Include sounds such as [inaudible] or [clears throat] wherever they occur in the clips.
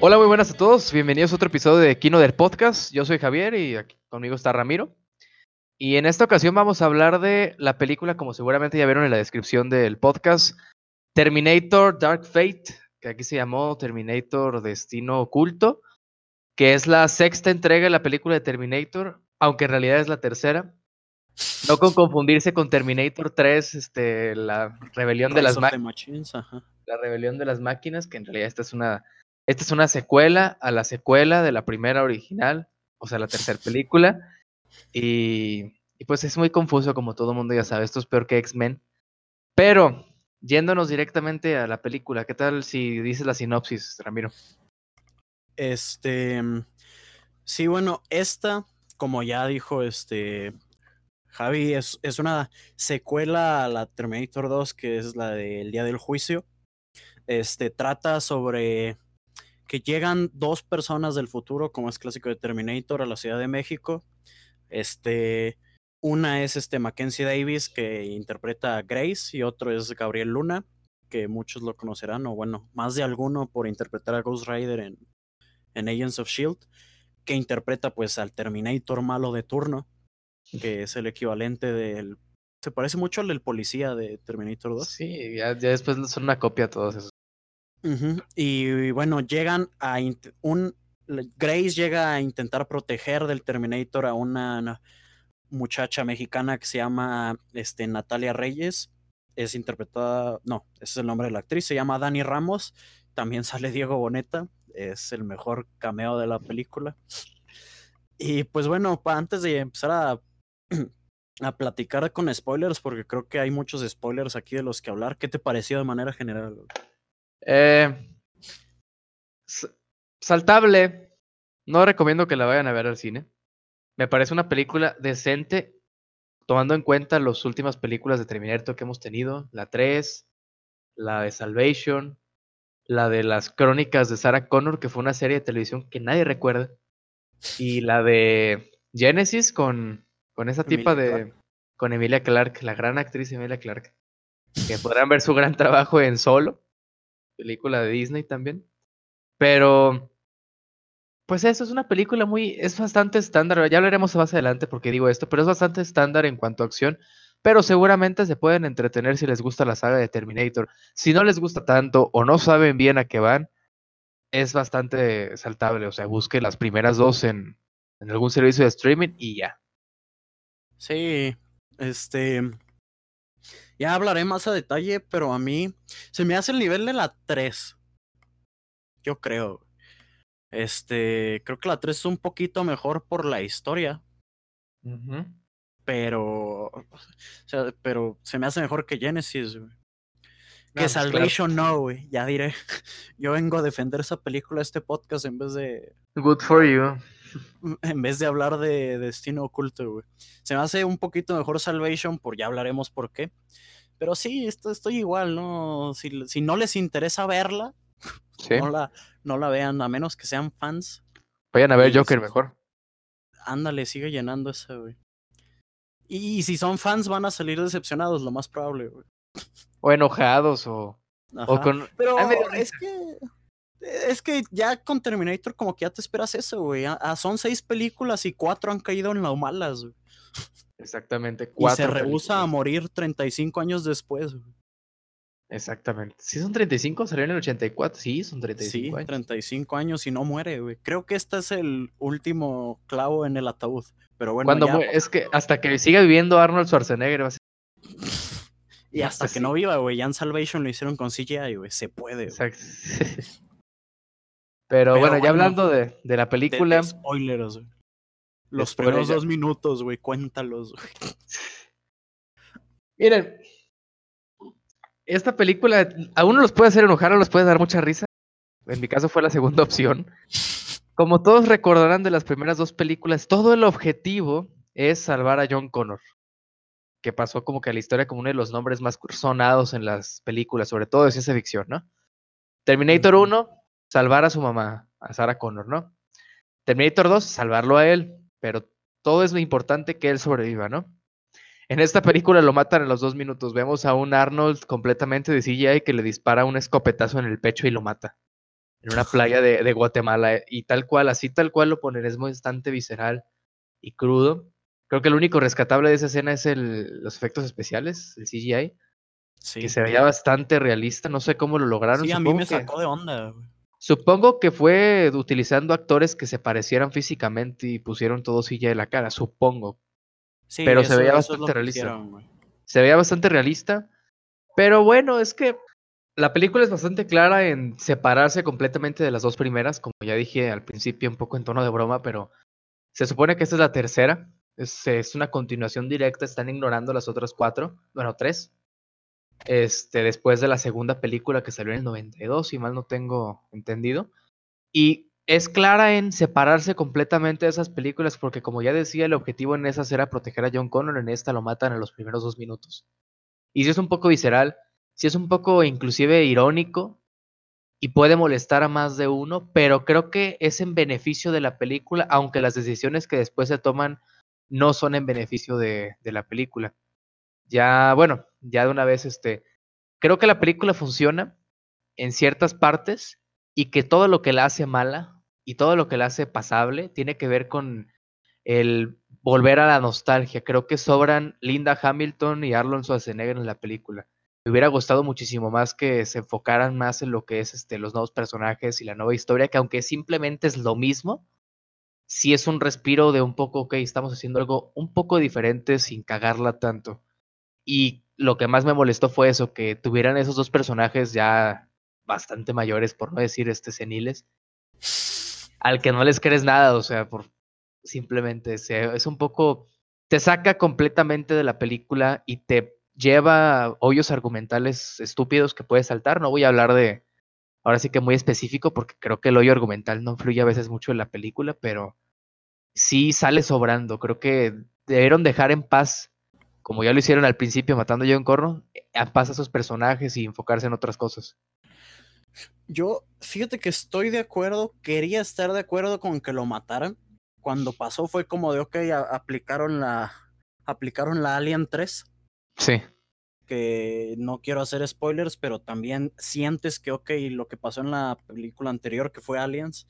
Hola, muy buenas a todos. Bienvenidos a otro episodio de Kino del Podcast. Yo soy Javier y aquí conmigo está Ramiro. Y en esta ocasión vamos a hablar de la película, como seguramente ya vieron en la descripción del podcast, Terminator Dark Fate, que aquí se llamó Terminator Destino Oculto, que es la sexta entrega de la película de Terminator, aunque en realidad es la tercera. No con confundirse con Terminator 3, este, la rebelión de las máquinas. La rebelión de las máquinas, que en realidad esta es una, esta es una secuela a la secuela de la primera original, o sea, la tercera película. Y, y pues es muy confuso, como todo mundo ya sabe. Esto es peor que X-Men. Pero, yéndonos directamente a la película, ¿qué tal si dices la sinopsis, Ramiro? Este. Sí, bueno, esta, como ya dijo este Javi, es, es una secuela a la Terminator 2, que es la del Día del Juicio. Este trata sobre que llegan dos personas del futuro, como es clásico de Terminator, a la Ciudad de México. Este, una es este Mackenzie Davis, que interpreta a Grace, y otro es Gabriel Luna, que muchos lo conocerán, o bueno, más de alguno por interpretar a Ghost Rider en, en Agents of Shield, que interpreta pues al Terminator malo de turno que es el equivalente del... Se parece mucho al del policía de Terminator 2. Sí, ya, después son una copia todos esos. Y, bueno, llegan a... Un, Grace llega a intentar proteger del Terminator a una muchacha mexicana que se llama este, Natalia Reyes. Es interpretada, no, ese es el nombre de la actriz, se llama Dani Ramos. También sale Diego Boneta, es el mejor cameo de la película. Y pues bueno, antes de empezar a [clears throat] a platicar con spoilers, porque creo que hay muchos spoilers aquí de los que hablar. ¿Qué te pareció de manera general? Eh, saltable. No recomiendo que la vayan a ver al cine. Me parece una película decente, tomando en cuenta las últimas películas de Terminator que hemos tenido. La 3, la de Salvation, la de las crónicas de Sarah Connor, que fue una serie de televisión que nadie recuerda. Y la de Genesis con con esa tipa de. Con Emilia Clark, la gran actriz Emilia Clark. Que podrán ver su gran trabajo en Solo, película de Disney también. Pero. Pues eso es una película muy. Es bastante estándar. Ya hablaremos más adelante porque digo esto, pero es bastante estándar en cuanto a acción. Pero seguramente se pueden entretener si les gusta la saga de Terminator. Si no les gusta tanto o no saben bien a qué van, es bastante saltable. O sea, busque las primeras dos en, en algún servicio de streaming y ya. Sí, este. Ya hablaré más a detalle, pero a mí se me hace el nivel de la 3. Yo creo. Este, creo que la 3 es un poquito mejor por la historia. Pero, o sea, pero se me hace mejor que Genesis, Que pues Salvation no, güey. Ya diré. [laughs] Yo vengo a defender esa película, este podcast, en vez de. Good for you. [laughs] en vez de hablar de Destino Oculto, güey. Se me hace un poquito mejor Salvation, por ya hablaremos por qué. Pero sí, esto, estoy igual, ¿no? Si, si no les interesa verla, no, la, no la vean, a menos que sean fans. Vayan a ver Joker mejor. Ándale, sigue llenando esa, güey. Y, si son fans, van a salir decepcionados, lo más probable, güey. O enojados, o, o con. Pero es que es que ya con Terminator como que ya te esperas eso, güey. son seis películas y cuatro han caído en las malas, güey. Exactamente, cuatro. Y se rehúsa a morir 35 años después, güey. Exactamente. ¿Sí son 35? ¿Salió en el 84? Sí, son 35 sí, años. 35 años y no muere, güey. Creo que este es el último clavo en el ataúd. Pero bueno, Cuando es que hasta que siga viviendo Arnold Schwarzenegger va a ser... [laughs] Y hasta, que no viva, güey. Ya en Salvation lo hicieron con CGI, güey. Se puede. Exacto. [laughs] Pero, bueno, ya hablando de, de la película. spoilers, güey. Los primeros dos minutos, güey, cuéntalos, güey. [laughs] Miren, esta película a uno los puede hacer enojar o los puede dar mucha risa. En mi caso fue la segunda opción. Como todos recordarán de las primeras dos películas, todo el objetivo es salvar a John Connor, que pasó como que a la historia como uno de los nombres más sonados en las películas, sobre todo de ciencia ficción, ¿no? Terminator 1, salvar a su mamá, a Sarah Connor, ¿no? Terminator 2, salvarlo a él, pero todo es lo importante que él sobreviva, ¿no? En esta película lo matan en los dos minutos. Vemos a un Arnold completamente de CGI que le dispara un escopetazo en el pecho y lo mata. en una playa de, de Guatemala eh, y tal cual, así tal cual lo ponen, es bastante visceral y crudo. Creo que lo único rescatable de esa escena es el, los efectos especiales, el CGI, Sí. que se veía bastante realista, no sé cómo lo lograron. Sí, a mí me que- sacó de onda. güey. Supongo que fue utilizando actores que se parecieran físicamente y pusieron todo CGI en la cara, supongo. Sí, Pero se veía bastante realista. hicieron. Se veía bastante realista, pero bueno, es que la película es bastante clara en separarse completamente de las dos primeras, como ya dije al principio, un poco en tono de broma, pero se supone que esta es la tercera, es, es una continuación directa, están ignorando las otras cuatro, bueno, tres, este, después de la segunda película que salió en el 92, si mal no tengo entendido, y es clara en separarse completamente de esas películas, porque como ya decía, el objetivo en esas era proteger a John Connor, en esta lo matan en los primeros dos minutos. Y si es un poco visceral, si es un poco inclusive irónico y puede molestar a más de uno, pero creo que es en beneficio de la película, aunque las decisiones que después se toman no son en beneficio de, de la película. Ya, bueno, ya de una vez, este, creo que la película funciona en ciertas partes y que todo lo que la hace mala y todo lo que la hace pasable tiene que ver con el volver a la nostalgia. Creo que sobran Linda Hamilton y Arnold Schwarzenegger en la película. Me hubiera gustado muchísimo más que se enfocaran más en lo que es este, los nuevos personajes y la nueva historia, que aunque simplemente es lo mismo, sí es un respiro de un poco, ok, estamos haciendo algo un poco diferente sin cagarla tanto. Y lo que más me molestó fue eso, que tuvieran esos dos personajes ya bastante mayores, por no decir este seniles, al que no les crees nada, o sea, por simplemente es un poco, te saca completamente de la película y te lleva hoyos argumentales estúpidos que puedes saltar. No voy a hablar de, ahora sí que muy específico, porque creo que el hoyo argumental no influye a veces mucho en la película, pero sí sale sobrando. Creo que debieron dejar en paz, como ya lo hicieron al principio matando a John en paz a esos personajes y enfocarse en otras cosas. Yo, fíjate que estoy de acuerdo, quería estar de acuerdo con que lo mataran. Cuando pasó fue como de, ok, a- aplicaron la, aplicaron la Alien 3, Sí. que no quiero hacer spoilers, pero también sientes que, ok, lo que pasó en la película anterior, que fue Aliens,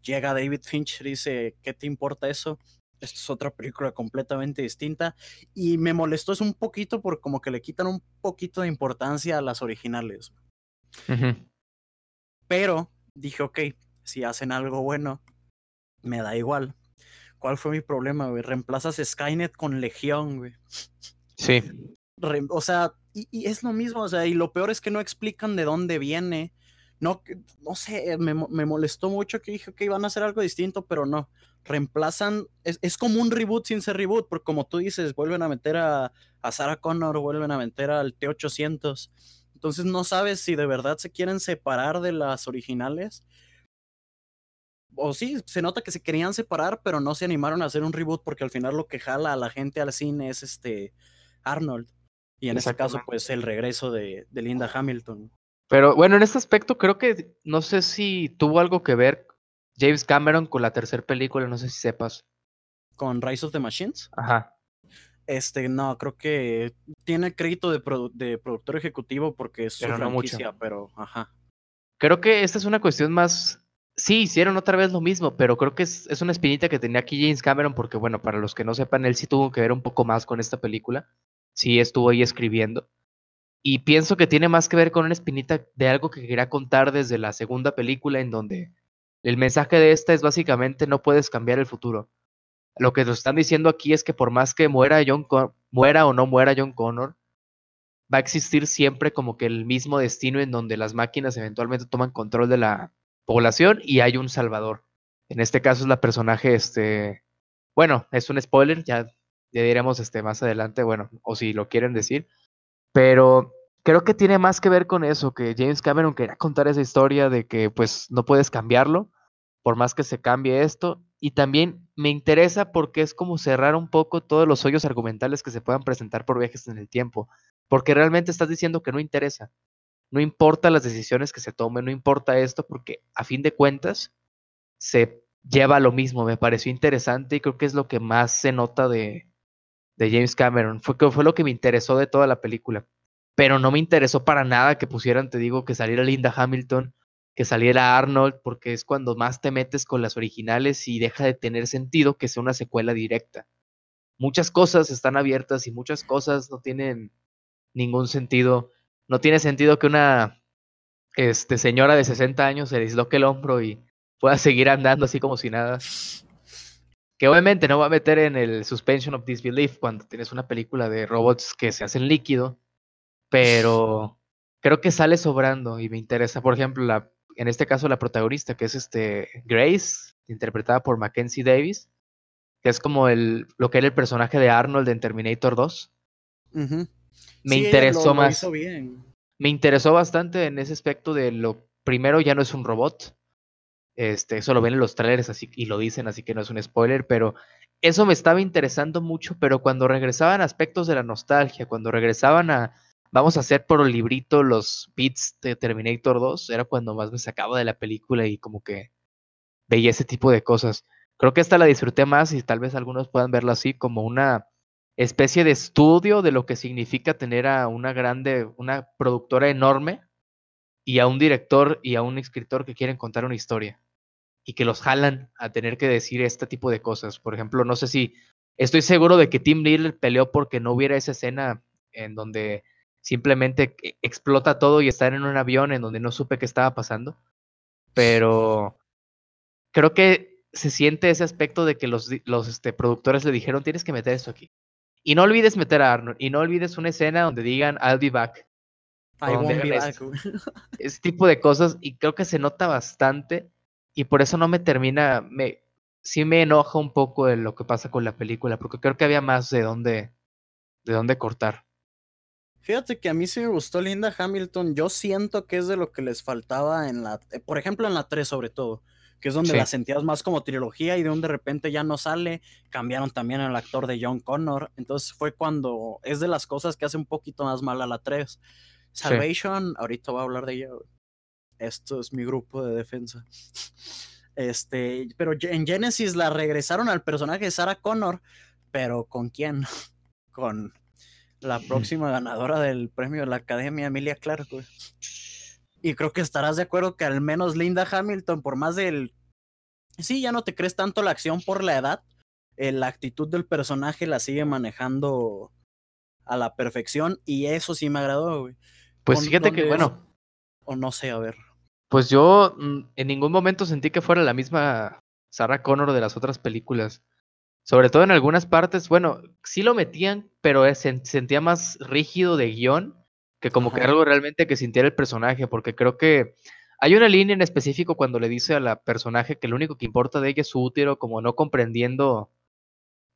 llega David Fincher y dice, ¿qué te importa eso? Esto es otra película completamente distinta. Y me molestó es un poquito por como que le quitan un poquito de importancia a las originales. Pero dije, ok, si hacen algo bueno, me da igual. ¿Cuál fue mi problema, güey? Reemplazas Skynet con Legión, güey. Sí. Re- o sea, y, y es lo mismo, o sea, y lo peor es que no explican de dónde viene. No, no sé, me, mo- me molestó mucho que dije que iban a hacer algo distinto, pero no. Reemplazan, es, es como un reboot sin ser reboot, porque como tú dices, vuelven a meter a, a Sarah Connor, vuelven a meter al T-800. Entonces no sabes si de verdad se quieren separar de las originales. O sí, se nota que se querían separar, pero no se animaron a hacer un reboot porque al final lo que jala a la gente al cine es este Arnold. Y en este caso, pues el regreso de, de Linda Hamilton. Pero bueno, en este aspecto creo que no sé si tuvo algo que ver James Cameron con la tercera película, no sé si sepas. Con Rise of the Machines. Ajá. Este, no, creo que tiene crédito de, produ- de productor ejecutivo porque es su Pero mucho. franquicia, pero ajá. Creo que esta es una cuestión más. Sí, hicieron otra vez lo mismo, pero creo que es, es una espinita que tenía aquí James Cameron, porque bueno, para los que no sepan, él sí tuvo que ver un poco más con esta película. Sí, estuvo ahí escribiendo. Y pienso que tiene más que ver con una espinita de algo que quería contar desde la segunda película, en donde el mensaje de esta es básicamente no puedes cambiar el futuro. Lo que nos están diciendo aquí es que por más que muera John Con- muera o no muera John Connor, va a existir siempre como que el mismo destino en donde las máquinas eventualmente toman control de la población y hay un salvador. En este caso es la personaje, este, bueno, es un spoiler, ya, ya diremos este más adelante, bueno, o si lo quieren decir, pero creo que tiene más que ver con eso, que James Cameron quería contar esa historia de que pues no puedes cambiarlo, por más que se cambie esto, y también me interesa porque es como cerrar un poco todos los hoyos argumentales que se puedan presentar por viajes en el tiempo, porque realmente estás diciendo que no interesa. No importa las decisiones que se tomen, no importa esto, porque a fin de cuentas se lleva a lo mismo. Me pareció interesante y creo que es lo que más se nota de, de James Cameron. Fue, fue lo que me interesó de toda la película. Pero no me interesó para nada que pusieran, te digo, que saliera Linda Hamilton que saliera Arnold, porque es cuando más te metes con las originales y deja de tener sentido que sea una secuela directa. Muchas cosas están abiertas y muchas cosas no tienen ningún sentido. No tiene sentido que una este, señora de 60 años se disloque el hombro y pueda seguir andando así como si nada. Que obviamente no va a meter en el suspension of disbelief cuando tienes una película de robots que se hacen líquido, pero creo que sale sobrando y me interesa, por ejemplo, la en este caso la protagonista, que es este Grace, interpretada por Mackenzie Davis, que es como el, lo que era el personaje de Arnold en Terminator 2. Me interesó más. Me interesó bastante en ese aspecto de lo primero ya no es un robot. Este, eso lo ven en los trailers así, y lo dicen, así que no es un spoiler, pero eso me estaba interesando mucho, pero cuando regresaban aspectos de la nostalgia, cuando regresaban a vamos a hacer por el librito los beats de Terminator 2, era cuando más me sacaba de la película y como que veía ese tipo de cosas. Creo que esta la disfruté más y tal vez algunos puedan verlo así como una especie de estudio de lo que significa tener a una grande, una productora enorme y a un director y a un escritor que quieren contar una historia y que los jalan a tener que decir este tipo de cosas. Por ejemplo, no sé si estoy seguro de que Tim Lee peleó porque no hubiera esa escena en donde simplemente e, explota todo y estar en un avión en donde no supe qué estaba pasando. Pero creo que se siente ese aspecto de que los, los este, productores le dijeron, tienes que meter esto aquí. Y no olvides meter a Arnold. Y no olvides una escena donde digan, I'll be back. I won't be back. [laughs] Ese tipo de cosas. Y creo que se nota bastante. Y por eso no me termina. Me, sí me enoja un poco de lo que pasa con la película. Porque creo que había más de dónde, de dónde cortar. Fíjate que a mí sí me gustó Linda Hamilton. Yo siento que es de lo que les faltaba en la, eh, por ejemplo, en la 3 sobre todo, que es donde la sentías más como trilogía y de donde de repente ya no sale. Cambiaron también al actor de John Connor. Entonces fue cuando es de las cosas que hace un poquito más mal a la 3. Salvation, ahorita voy a hablar de ella. Esto es mi grupo de defensa. [laughs] Este, pero en Genesis la regresaron al personaje de Sarah Connor, pero ¿con quién? [laughs] Con la próxima ganadora del premio de la Academia, Emilia Clarke, Y creo que estarás de acuerdo que al menos Linda Hamilton, por más del... Sí, ya no te crees tanto la acción por la edad, eh, la actitud del personaje la sigue manejando a la perfección y eso sí me agradó, güey. Pues fíjate que, bueno... O no sé, a ver. Pues yo mm, en ningún momento sentí que fuera la misma Sarah Connor de las otras películas. Sobre todo en algunas partes, bueno, sí lo metían, pero se sentía más rígido de guion que como que algo realmente que sintiera el personaje, porque creo que hay una línea en específico cuando le dice a la personaje que lo único que importa de ella es su útero, como no comprendiendo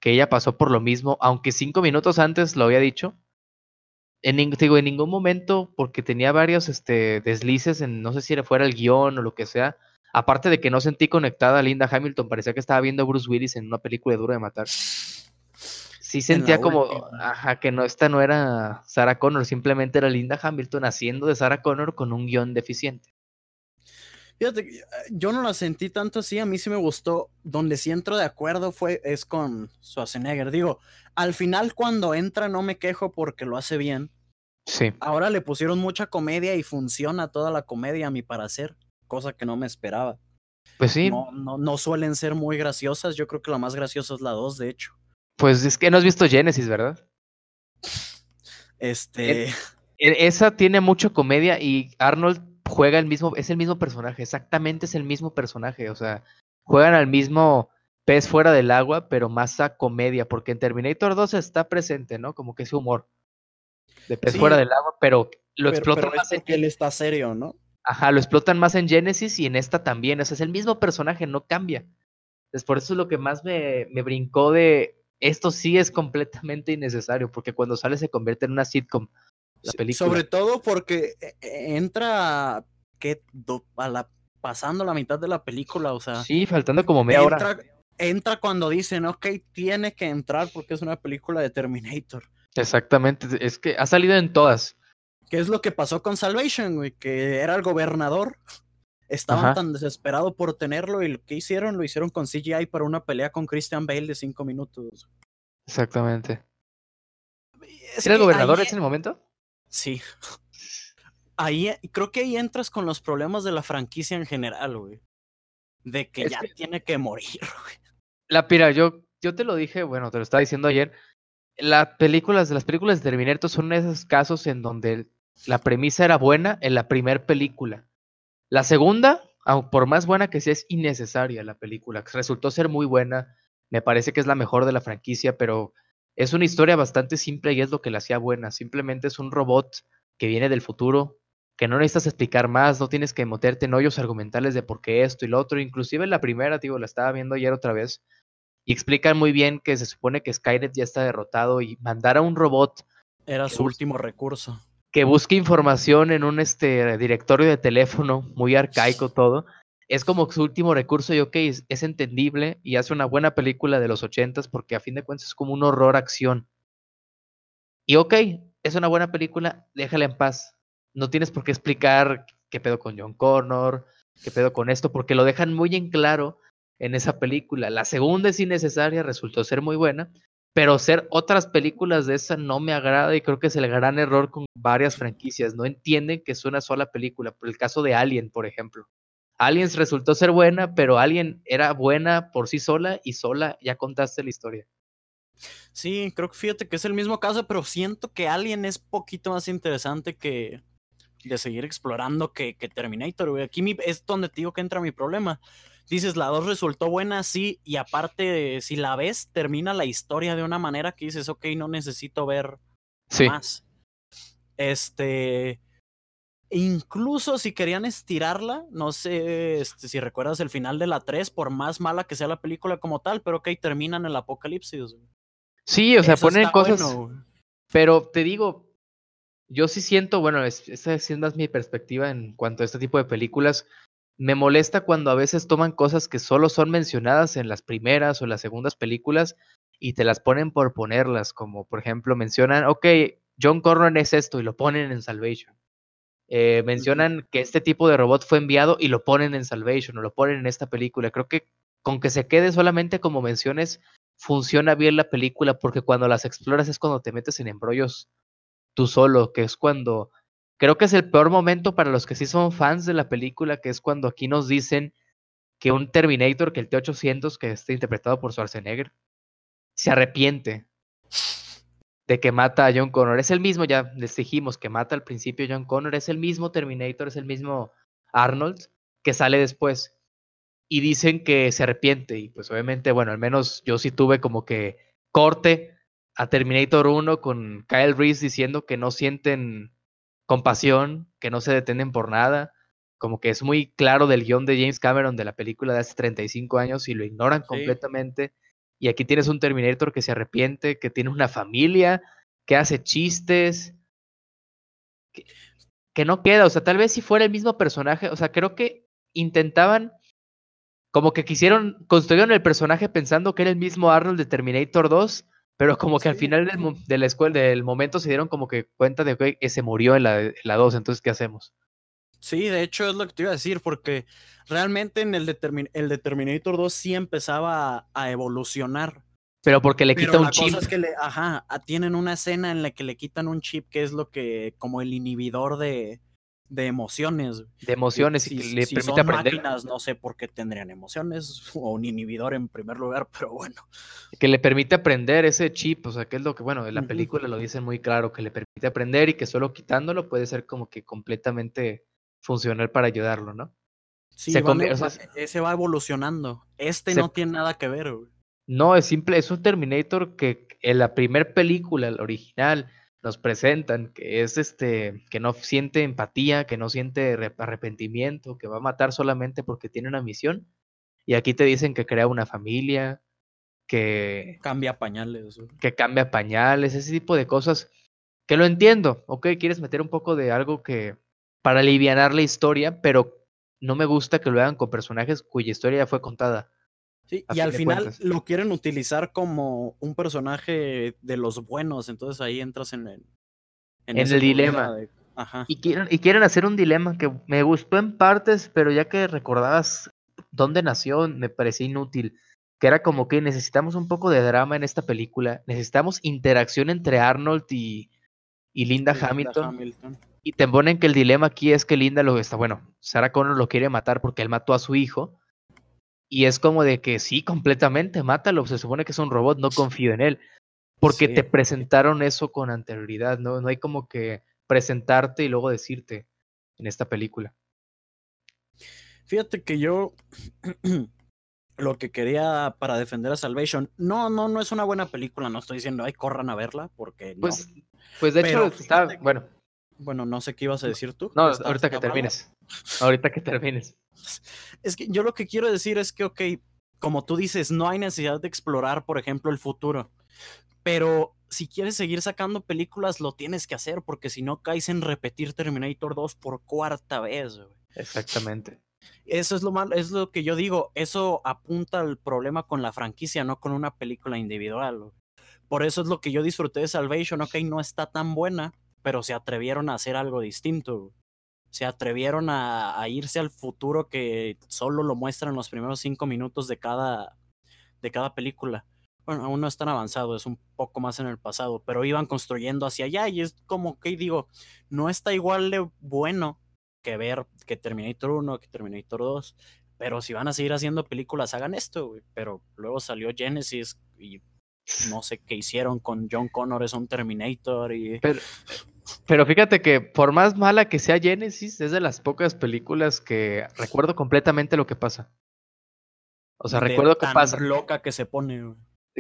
que ella pasó por lo mismo, aunque cinco minutos antes lo había dicho. En, digo, en ningún momento, porque tenía varios este, deslices en, no sé si era fuera el guion o lo que sea, Aparte de que no sentí conectada a Linda Hamilton, parecía que estaba viendo a Bruce Willis en una película de Duro de Matar. Sí sentía como, ajá, que no, esta no era Sarah Connor, simplemente era Linda Hamilton haciendo de Sarah Connor con un guion deficiente. Fíjate, eh, yo no la sentí tanto así, a mí sí me gustó. Donde sí entro de acuerdo fue, es con Schwarzenegger. Digo, al final cuando entra no me quejo porque lo hace bien. Sí. Ahora le pusieron mucha comedia y funciona toda la comedia a mi parecer cosa que no me esperaba. Pues sí. No, no, no suelen ser muy graciosas. Yo creo que la más graciosa es la 2, de hecho. Pues es que no has visto Genesis, ¿verdad? Este. E, esa tiene mucho comedia y Arnold juega el mismo, es el mismo personaje, exactamente es el mismo personaje. O sea, juegan al mismo pez fuera del agua, pero más a comedia, porque en Terminator 2 está presente, ¿no? Como que ese humor de pez fuera del agua, pero lo explota más. que él está serio, ¿no? Ajá, lo explotan más en Genesis y en esta también. O sea, es el mismo personaje, no cambia. Entonces, por eso es lo que más me, me brincó de esto sí es completamente innecesario, porque cuando sale se convierte en una sitcom. La película. Sobre todo porque eh, eh, entra que a la, pasando la mitad de la película, o sea. Sí, faltando como media entra, hora. Entra cuando dicen, ok, tiene que entrar porque es una película de Terminator. Exactamente, es que ha salido en todas. ¿Qué es lo que pasó con Salvation, güey? Que era el gobernador. Estaban tan desesperados por tenerlo y lo que hicieron, lo hicieron con CGI para una pelea con Christian Bale de cinco minutos. Exactamente. ¿Era el gobernador en ese momento? Sí. ahí creo que ahí entras con los problemas de la franquicia en general, güey. De que ya tiene que morir, [laughs] güey. La pira, yo, yo te lo dije, bueno, te lo estaba diciendo ayer. Las películas, las películas de Terminator son esos casos en donde la premisa era buena en la primera película. La segunda, por más buena que sea, es innecesaria la película. Resultó ser muy buena. Me parece que es la mejor de la franquicia, pero es una historia bastante simple y es lo que la hacía buena. Simplemente es un robot que viene del futuro, que no necesitas explicar más, no tienes que meterte en hoyos argumentales de por qué esto y lo otro. Inclusive la primera, digo, la estaba viendo ayer otra vez, y explican muy bien que se supone que Skynet ya está derrotado y mandar a un robot. Era su último recurso que busque información en un este, directorio de teléfono, muy arcaico todo, es como su último recurso y ok, es, entendible y hace una buena película de los ochentas porque a fin de cuentas es como un horror acción. Y ok, es una buena película, déjala en paz. No tienes por qué explicar qué pedo con John Connor, qué pedo con esto, porque lo dejan muy en claro en esa película. La segunda es innecesaria, resultó ser muy buena, pero ser otras películas de esa no me agrada y creo que es el gran error con varias franquicias. No entienden que es una sola película. Por el caso de Alien, por ejemplo. Aliens resultó ser buena, pero Alien era buena por sí sola y sola ya contaste la historia. Sí, creo que fíjate que es el mismo caso, pero siento que Alien es poquito más interesante que de seguir explorando que, que Terminator. Aquí es donde te digo que entra mi problema dices, la 2 resultó buena, sí, y aparte, si la ves, termina la historia de una manera que dices, ok, no necesito ver más. Este. Incluso si querían estirarla, no sé este, si recuerdas el final de la 3, por más mala que sea la película como tal, pero ok, terminan el apocalipsis. Sí, o sea, ponen cosas. pero te digo, yo sí siento, bueno, esa es más mi perspectiva en cuanto a este tipo de películas. Me molesta cuando a veces toman cosas que solo son mencionadas en las primeras o las segundas películas y te las ponen por ponerlas, como por ejemplo mencionan, ok, John Connor es esto y lo ponen en Salvation. Eh, mencionan que este tipo de robot fue enviado y lo ponen en Salvation o lo ponen en esta película. Creo que con que se quede solamente como menciones, funciona bien la película porque cuando las exploras es cuando te metes en embrollos tú solo, que es cuando Creo que es el peor momento para los que sí son fans de la película, que es cuando aquí nos dicen que un Terminator, que el T-800, que está interpretado por Schwarzenegger, se arrepiente de que mata a John Connor. Es el mismo, ya les dijimos que mata al principio John Connor, es el mismo Terminator, es el mismo Arnold que sale después. Y dicen que se arrepiente. Y pues obviamente, bueno, al menos yo sí tuve como que corte a Terminator 1 con Kyle Reese diciendo que no sienten compasión, que no se detienen por nada, como que es muy claro del guion de James Cameron de la película de hace 35 años y lo ignoran completamente. Y aquí tienes un Terminator que se arrepiente, que tiene una familia, que hace chistes, que, que no queda, o sea, tal vez si fuera el mismo personaje, o sea, creo que intentaban, como que quisieron, construyeron el personaje pensando que era el mismo Arnold de Terminator 2, pero como que al final del, de la escuela, del momento se dieron como que cuenta de que se murió en la, la 2, entonces ¿qué hacemos? Sí, de hecho es lo que te iba a decir, porque realmente en el, el de Terminator 2 sí empezaba a, evolucionar. Pero porque le quita un chip. Cosa es que le, ajá, tienen una escena en la que le quitan un chip que es lo que, como el inhibidor de, de emociones. De emociones y, que le permite son aprender. Máquinas, no sé por qué tendrían emociones o un inhibidor en primer lugar, [laughs] pero bueno. Que le permite aprender ese chip, o sea, que es lo que, bueno, en la película lo dicen muy claro, que le permite aprender y que solo quitándolo puede ser como que completamente funcional para ayudarlo, ¿no? Sí, ese va evolucionando. Este no tiene nada que ver, No, es simple, es un Terminator que en la primera película, la original, nos presentan, que es este, que no siente empatía, que no siente arrepentimiento, que va a matar solamente porque tiene una misión. Y aquí te dicen que crea una familia, que cambia pañales, que cambia pañales, ese tipo de cosas que lo entiendo. Ok, quieres meter un poco de algo que para aliviar la historia, pero no me gusta que lo hagan con personajes cuya historia ya fue contada y al final lo quieren utilizar como un personaje de los buenos, entonces ahí entras en el, en, el dilema. Y, quieren, y quieren hacer un dilema que me gustó en partes, pero ya que recordabas dónde nació, me parecía inútil. Que era como que necesitamos un poco de drama en esta película, necesitamos interacción entre Arnold y, y Linda, Hamilton. Y te ponen que el dilema aquí es que Linda lo está, bueno, Sarah Connor lo quiere matar porque él mató a su hijo. Y es como de que sí, completamente, mátalo. Se supone que es un robot, no confío en él. Porque te presentaron eso con anterioridad, ¿no? No hay como que presentarte y luego decirte en esta película. Fíjate que yo [clears throat] lo que quería para defender a Salvation, no, no, no es una buena película, no estoy diciendo, ay, corran a verla, porque no. Pues, pues de hecho está, bueno. Bueno, no sé qué ibas a decir tú. No, ahorita que termines. Ahorita que termines. [laughs] Es que yo lo que quiero decir es que, ok, como tú dices, no hay necesidad de explorar, por ejemplo, el futuro. Pero si quieres seguir sacando películas, lo tienes que hacer, porque si no caes en repetir Terminator 2 por cuarta vez. Exactamente. Eso es lo malo, es lo que yo digo. Eso apunta al problema con la franquicia, no con una película individual. Por eso es lo que yo disfruté de Salvation. Ok, no está tan buena, pero se atrevieron a hacer algo distinto. Se atrevieron a, irse al futuro que solo lo muestran los primeros cinco minutos de cada, de cada película. Bueno, aún no es tan avanzado, es un poco más en el pasado, pero iban construyendo hacia allá y es como que digo, no está igual de bueno que ver que Terminator 1, que Terminator 2, pero si van a seguir haciendo películas, hagan esto, pero luego salió Genesis y no sé qué hicieron con John Connor, es un Terminator y... Pero, pero fíjate que por más mala que sea Genesis, es de las pocas películas que recuerdo completamente lo que pasa. O sea, recuerdo que pasa. loca que se pone.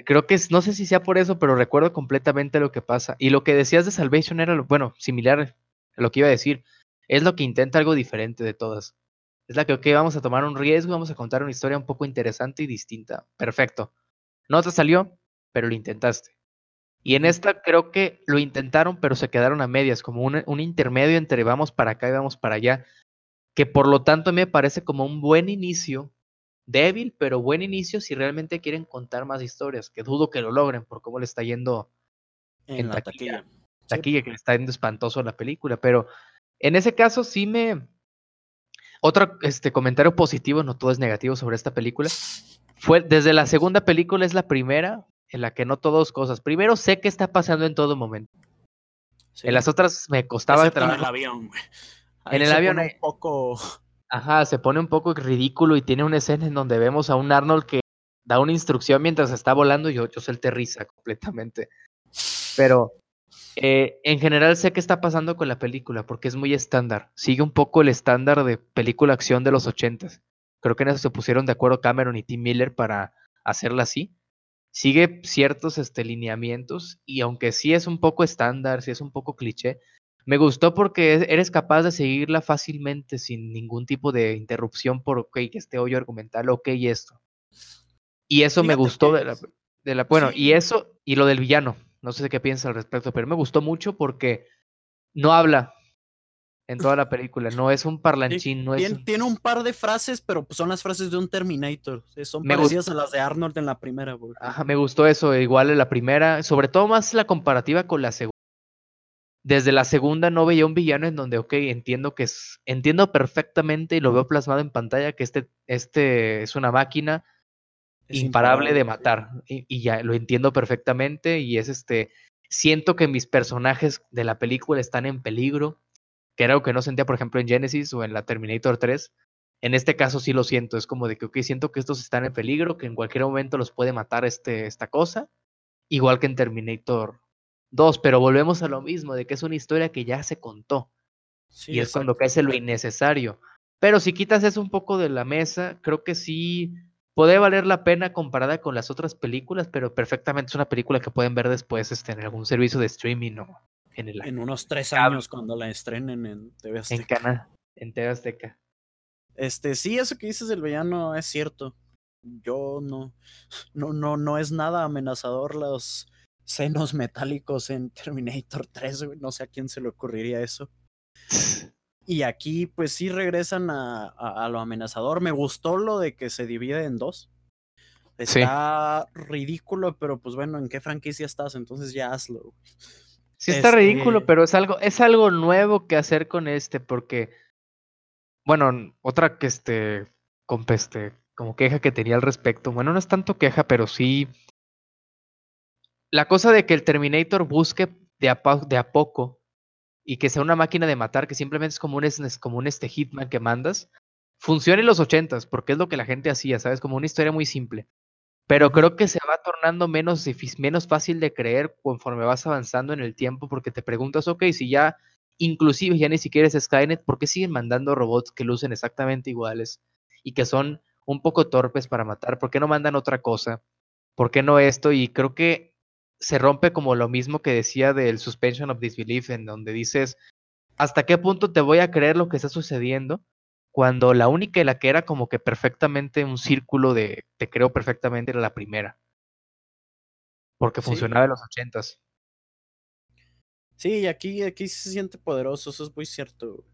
Creo que no sé si sea por eso, pero recuerdo completamente lo que pasa. Y lo que decías de Salvation era, lo, bueno, similar a lo que iba a decir. Es lo que intenta algo diferente de todas. Es la que, ok, vamos a tomar un riesgo, vamos a contar una historia un poco interesante y distinta. Perfecto. No te salió, pero lo intentaste. Y en esta creo que lo intentaron, pero se quedaron a medias, como un, un intermedio entre vamos para acá y vamos para allá, que por lo tanto me parece como un buen inicio débil, pero buen inicio si realmente quieren contar más historias, que dudo que lo logren por cómo le está yendo en, la taquilla. Taquilla, que le está yendo espantoso la película, pero en ese caso sí me... Otro este, comentario positivo, no todo es negativo sobre esta película, fue desde la segunda película es la primera en la que no dos cosas. Primero sé qué está pasando en todo momento. En las otras me costaba En el avión, en el avión un poco Ajá, se pone un poco ridículo y tiene una escena en donde vemos a un Arnold que da una instrucción mientras está volando y yo, yo soy el terriza completamente. Pero eh, en general sé qué está pasando con la película porque es muy estándar. Sigue un poco el estándar de película acción de los ochentas. Creo que en eso se pusieron de acuerdo Cameron y Tim Miller para hacerla así. Sigue ciertos este, lineamientos y aunque sí es un poco estándar, sí es un poco cliché, me gustó porque eres capaz de seguirla fácilmente sin ningún tipo de interrupción por, ok, que este hoyo argumental, ok, esto. Y eso me gustó de la, de la bueno, y eso, y lo del villano, no sé qué piensas al respecto, pero me gustó mucho porque no habla en toda la película, no es un parlanchín, no es... Tiene un par de frases, pero son las frases de un Terminator, son parecidas a las de Arnold en la primera. Ajá, me gustó eso, igual en la primera, sobre todo más la comparativa con la segunda desde la segunda no veía un villano en donde, ok, entiendo que es, entiendo perfectamente y lo veo plasmado en pantalla que este, este es una máquina imparable, de matar y, ya lo entiendo perfectamente y es este, siento que mis personajes de la película están en peligro, que era lo que no sentía, por ejemplo, en Genesis o en la Terminator 3. En este caso sí lo siento, es como de que, ok, siento que estos están en peligro, que en cualquier momento los puede matar este, esta cosa, igual que en Terminator Dos, pero volvemos a lo mismo, de que es una historia que ya se contó. y es cuando cae lo innecesario. Pero si quitas eso un poco de la mesa, creo que sí puede valer la pena comparada con las otras películas, pero perfectamente es una película que pueden ver después este, en algún servicio de streaming o en el... En unos tres años cuando la estrenen en TV Azteca. En Cana, en TV Azteca. Este, sí, eso que dices del villano es cierto. Yo no, [laughs] no, no, no es nada amenazador los senos metálicos en Terminator 3, No sé a quién se le ocurriría eso. [laughs] Y aquí, pues sí regresan a, lo amenazador. Me gustó lo de que se divide en dos. Está ridículo, pero pues bueno, ¿en qué franquicia estás? Entonces ya hazlo. Sí está ridículo, este pero es algo, es algo nuevo que hacer con este, porque, bueno, otra que este, con este, como queja que tenía al respecto, bueno, no es tanto queja, pero sí la cosa de que el Terminator busque de a, de a poco y que sea una máquina de matar, que simplemente es como un, es como un este hitman que mandas, funciona en los ochentas, porque es lo que la gente hacía, ¿sabes? Como una historia muy simple. Pero creo que se va tornando menos, menos fácil de creer conforme vas avanzando en el tiempo, porque te preguntas, ok, si ya, inclusive ya ni siquiera es Skynet, ¿por qué siguen mandando robots que lucen exactamente iguales y que son un poco torpes para matar? ¿Por qué no mandan otra cosa? ¿Por qué no esto? Y creo que se rompe como lo mismo que decía del suspension of disbelief, en donde dices, ¿hasta qué punto te voy a creer lo que está sucediendo? Cuando la única y la que era como que perfectamente un círculo de te creo perfectamente era la primera. Porque funcionaba en los ochentas. Sí, aquí, aquí se siente poderoso, eso es muy cierto.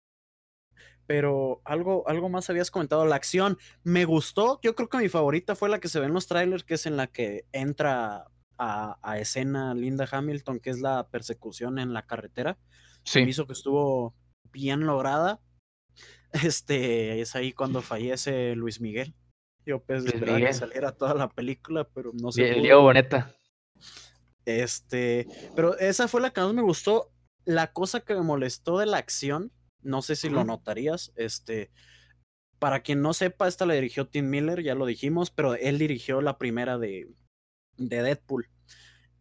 Pero algo, algo más habías comentado, la acción me gustó. Yo creo que mi favorita fue la que se ve en los trailers, que es en la que entra a, escena Linda Hamilton, que es la persecución en la carretera. Sí. Me hizo que estuvo bien lograda. Este, es ahí cuando fallece Luis Miguel. Yo pensé que saliera toda la película, pero no sé. El Diego Boneta. Este, pero esa fue la que más me gustó. La cosa que me molestó de la acción, no sé si lo notarías, este, para quien no sepa, esta la dirigió Tim Miller, ya lo dijimos, pero él dirigió la primera de, de Deadpool.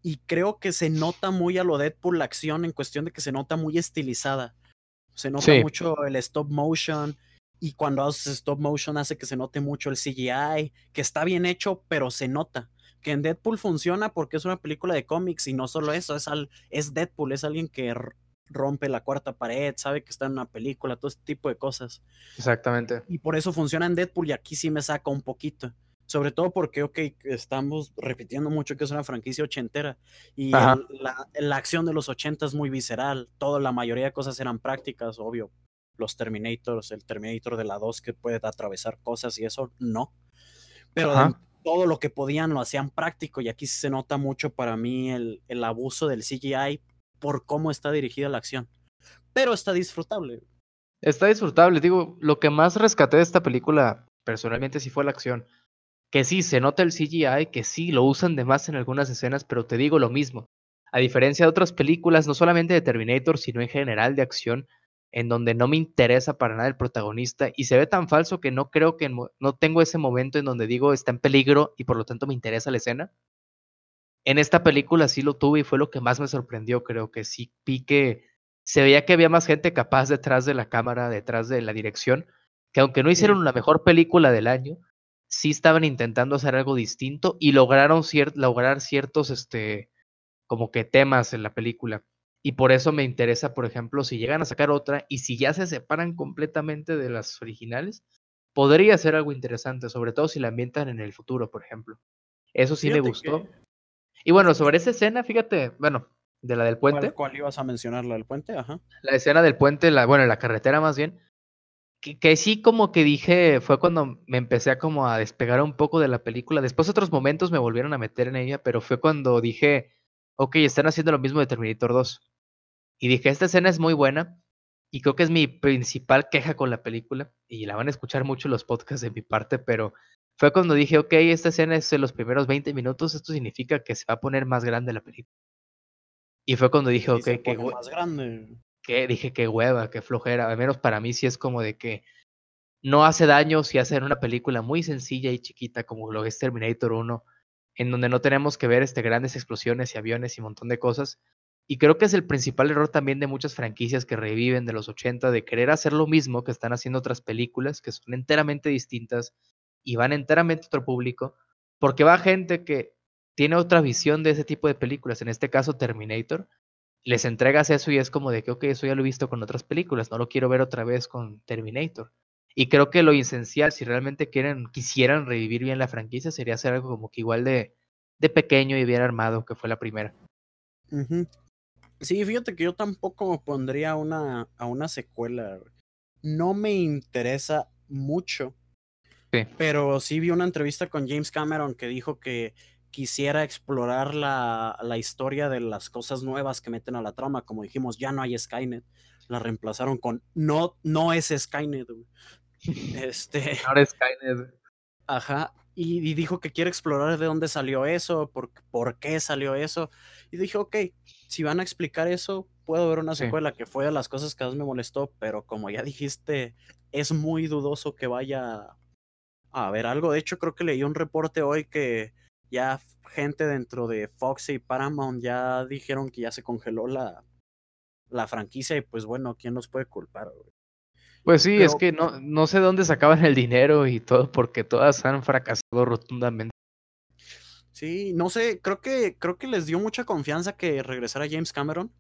Y creo que se nota muy a lo Deadpool la acción en cuestión de que se nota muy estilizada. Se nota mucho el stop motion. Y cuando haces stop motion hace que se note mucho el CGI, que está bien hecho, pero se nota. Que en Deadpool funciona porque es una película de cómics y no solo eso, es, al, es Deadpool, es alguien que rompe la cuarta pared, sabe que está en una película, todo este tipo de cosas. Exactamente. Y por eso funciona en Deadpool y aquí sí me saca un poquito. Sobre todo porque, ok, estamos repitiendo mucho que es una franquicia ochentera y la, la, acción de los ochentas es muy visceral. Toda la mayoría de cosas eran prácticas, obvio. Los Terminators, el Terminator de la 2 que puede atravesar cosas y eso, no. Pero todo lo que podían lo hacían práctico y aquí se nota mucho para mí el, el abuso del CGI por cómo está dirigida la acción. Pero está disfrutable. Está disfrutable, digo, lo que más rescaté de esta película personalmente sí fue la acción que sí se nota el CGI, que sí lo usan de más en algunas escenas, pero te digo lo mismo. A diferencia de otras películas, no solamente de Terminator, sino en general de acción, en donde no me interesa para nada el protagonista y se ve tan falso que no creo que no tengo ese momento en donde digo está en peligro y por lo tanto me interesa la escena. En esta película sí lo tuve y fue lo que más me sorprendió, creo que sí vi que se veía que había más gente capaz detrás de la cámara, detrás de la dirección, que aunque no hicieron la mejor película del año, sí estaban intentando hacer algo distinto y lograron lograr ciertos, este, como que temas en la película. Y por eso me interesa, por ejemplo, si llegan a sacar otra y si ya se separan completamente de las originales, podría ser algo interesante, sobre todo si la ambientan en el futuro, por ejemplo. Eso sí me gustó. Y bueno, sobre esa escena, fíjate, bueno, de la del puente. ¿Cuál, ibas a mencionar? ¿La del puente? Ajá. La escena del puente, la, bueno, la carretera más bien que, sí como que dije, fue cuando me empecé a como a despegar un poco de la película. Después otros momentos me volvieron a meter en ella, pero fue cuando dije, ok, están haciendo lo mismo de Terminator 2. Y dije, esta escena es muy buena y creo que es mi principal queja con la película y la van a escuchar mucho los podcasts de mi parte, pero fue cuando dije, ok, esta escena es en los primeros 20 minutos, esto significa que se va a poner más grande la película. Y fue cuando dije, ok, que más grande que dije que hueva, que flojera, al menos para mí sí es como de que no hace daño si hacen una película muy sencilla y chiquita como lo es Terminator 1, en donde no tenemos que ver este, grandes explosiones y aviones y un montón de cosas. Y creo que es el principal error también de muchas franquicias que reviven de los 80 de querer hacer lo mismo que están haciendo otras películas que son enteramente distintas y van enteramente a otro público, porque va gente que tiene otra visión de ese tipo de películas, en este caso Terminator, les entregas eso y es como de que, ok, eso ya lo he visto con otras películas, no lo quiero ver otra vez con Terminator. Y creo que lo esencial, si realmente quieren, quisieran revivir bien la franquicia, sería hacer algo como que igual de, de pequeño y bien armado, que fue la primera. Sí, fíjate que yo tampoco pondría una, a una secuela. No me interesa mucho. Sí. Pero sí vi una entrevista con James Cameron que dijo que quisiera explorar la, la, historia de las cosas nuevas que meten a la trama. Como dijimos, ya no hay Skynet. La reemplazaron con no, no es Skynet. Este. Ahora es Skynet. Ajá. Y, y, dijo que quiere explorar de dónde salió eso, por, por qué salió eso. Y dije, ok, si van a explicar eso, puedo ver una secuela, que fue de las cosas que más me molestó, pero como ya dijiste, es muy dudoso que vaya a ver algo. De hecho, creo que leí un reporte hoy que ya gente dentro de Fox y Paramount ya dijeron que ya se congeló la, la franquicia y pues bueno, ¿quién nos puede culpar? Pues sí, es que no, no sé dónde sacaban el dinero y todo porque todas han fracasado rotundamente. Sí, no sé, creo que, creo que les dio mucha confianza que regresara James Cameron,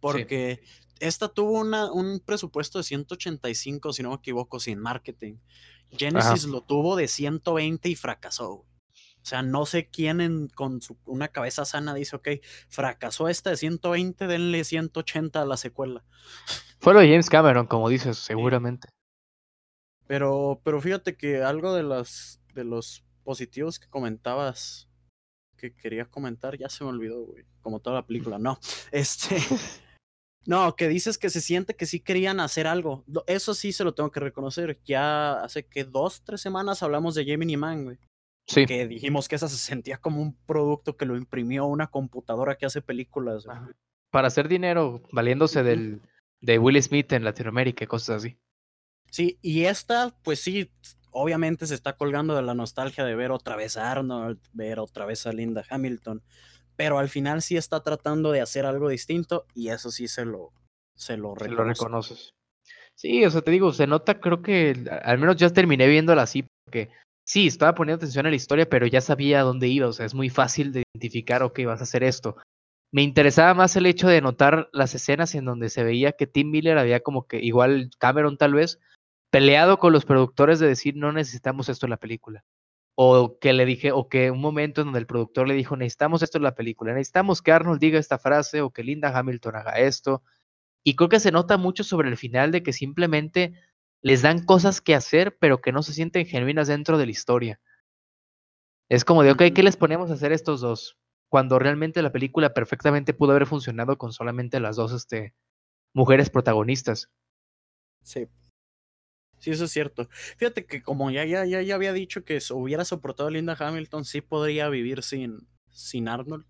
porque esta tuvo una, un presupuesto de 185, si no me equivoco, sin marketing. Genesis lo tuvo de 120 y fracasó. O sea, no sé quién con una cabeza sana dice, ok, fracasó esta de 120, denle 180 a la secuela. [laughs] Fue lo de James Cameron, como dices, seguramente. Pero, pero fíjate que algo de los, de los positivos que comentabas que quería comentar, ya se me olvidó, güey. Como toda la película, no. [laughs] Este. [laughs] No, que dices que se siente que sí querían hacer algo. Eso sí se lo tengo que reconocer. Ya hace que dos, tres semanas hablamos de Gemini Man, güey. Sí. Que dijimos que esa se sentía como un producto que lo imprimió una computadora que hace películas. Para hacer dinero, valiéndose del, de Will Smith en Latinoamérica y cosas así. Sí, y esta, pues sí, obviamente se está colgando de la nostalgia de ver otra vez a Arnold, ver otra vez a Linda Hamilton, pero al final sí está tratando de hacer algo distinto y eso sí se lo, se lo, lo reconoces. Sí, o sea, te digo, se nota, creo que al menos ya terminé viéndola así, porque sí, estaba poniendo atención a la historia, pero ya sabía dónde iba, o sea, es muy fácil de identificar, ok, vas a hacer esto. Me interesaba más el hecho de notar las escenas en donde se veía que Tim Miller había como que, igual Cameron tal vez, peleado con los productores de decir no necesitamos esto en la película. O que le dije, o que un momento en donde el productor le dijo, necesitamos esto en la película, necesitamos que Arnold diga esta frase o que Linda Hamilton haga esto. Y creo que se nota mucho sobre el final de que simplemente les dan cosas que hacer, pero que no se sienten genuinas dentro de la historia. Es como de, ok, ¿qué les ponemos a hacer estos dos? Cuando realmente la película perfectamente pudo haber funcionado con solamente las dos este, mujeres protagonistas. Sí. Sí, eso es cierto. Fíjate que como ya, ya, ya, ya había dicho que hubiera soportado a Linda Hamilton, sí podría vivir sin, sin Arnold.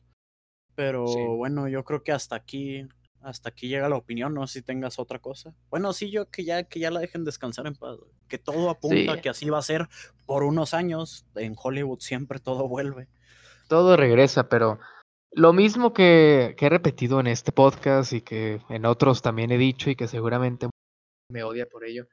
Pero bueno, yo creo que hasta aquí, hasta aquí llega la opinión, no sé si tengas otra cosa. Bueno, sí, yo que ya, que ya la dejen descansar en paz. Que todo apunta que así va a ser por unos años. En Hollywood siempre todo vuelve. Todo regresa, pero lo mismo que, que he repetido en este podcast y que en otros también he dicho y que seguramente me odia por ello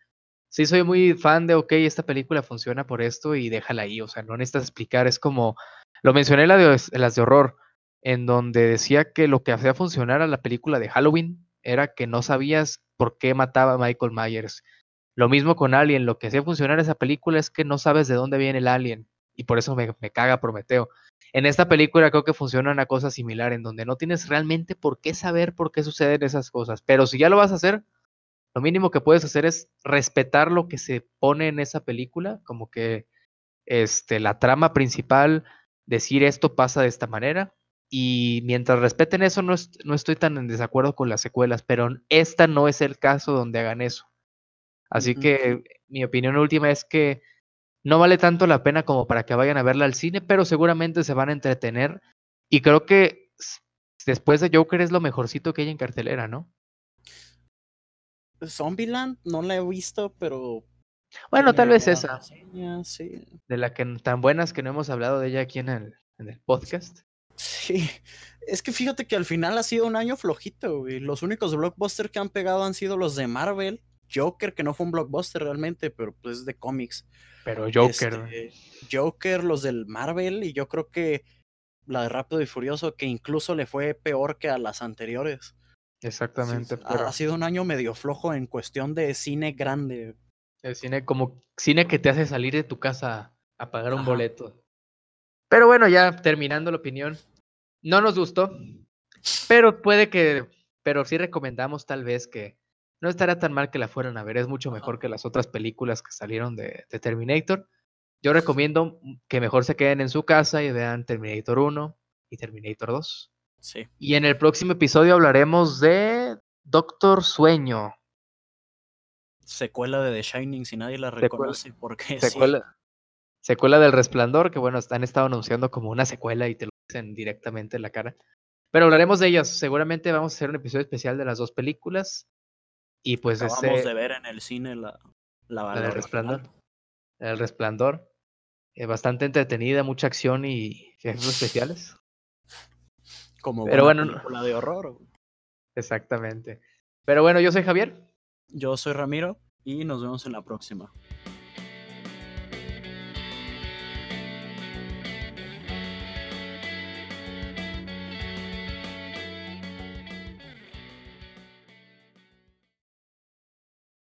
sí soy muy fan de, ok, esta película funciona por esto y déjala ahí, o sea, no necesitas explicar, es como, lo mencioné en, la de, las de horror, en donde decía que lo que hacía funcionar a la película de Halloween era que no sabías por qué mataba a Michael Myers. Lo mismo con Alien, lo que hacía funcionar esa película es que no sabes de dónde viene el alien y por eso me, caga Prometeo. En esta película creo que funciona una cosa similar, en donde no tienes realmente por qué saber por qué suceden esas cosas, pero si ya lo vas a hacer, lo mínimo que puedes hacer es respetar lo que se pone en esa película, como que este, la trama principal, decir esto pasa de esta manera. Y mientras respeten eso, no, no estoy tan en desacuerdo con las secuelas, pero esta no es el caso donde hagan eso. Así que mi opinión última es que no vale tanto la pena como para que vayan a verla al cine, pero seguramente se van a entretener. Y creo que después de Joker es lo mejorcito que hay en cartelera, ¿no? Zombieland no la he visto, pero. Bueno, tal vez esa. De la que tan buenas que no hemos hablado de ella aquí en el, en el podcast. Sí, es que fíjate que al final ha sido un año flojito, güey. Los únicos blockbusters que han pegado han sido los de Marvel. Joker, que no fue un blockbuster realmente, pero pues de cómics. Pero Joker. Este, Joker, los del Marvel, y yo creo que la de Rápido y Furioso, que incluso le fue peor que a las anteriores. Exactamente. Ha sido un año medio flojo en cuestión de cine grande. El cine, como cine que te hace salir de tu casa a pagar un boleto. Pero bueno, ya terminando la opinión. No nos gustó, pero puede que, pero sí recomendamos tal vez que no estará tan mal que la fueran a ver. Es mucho mejor que las otras películas que salieron de, de Terminator. Yo recomiendo que mejor se queden en su casa y vean Terminator 1 y Terminator 2. Y en el próximo episodio hablaremos de Doctor Sueño. Secuela de The Shining, si nadie la reconoce, porque secuela, secuela del Resplandor, que bueno, han estado anunciando como una secuela y te lo dicen directamente en la cara. Pero hablaremos de ellas. Seguramente vamos a hacer un episodio especial de las dos películas. Y pues Acabamos ese, de ver en el cine la, la, la del resplandor. El resplandor. eh, bastante entretenida, mucha acción y efectos especiales. Como Pero buena bueno, no- película de horror. Exactamente. Pero bueno, yo soy Javier. Yo soy Ramiro y nos vemos en la próxima.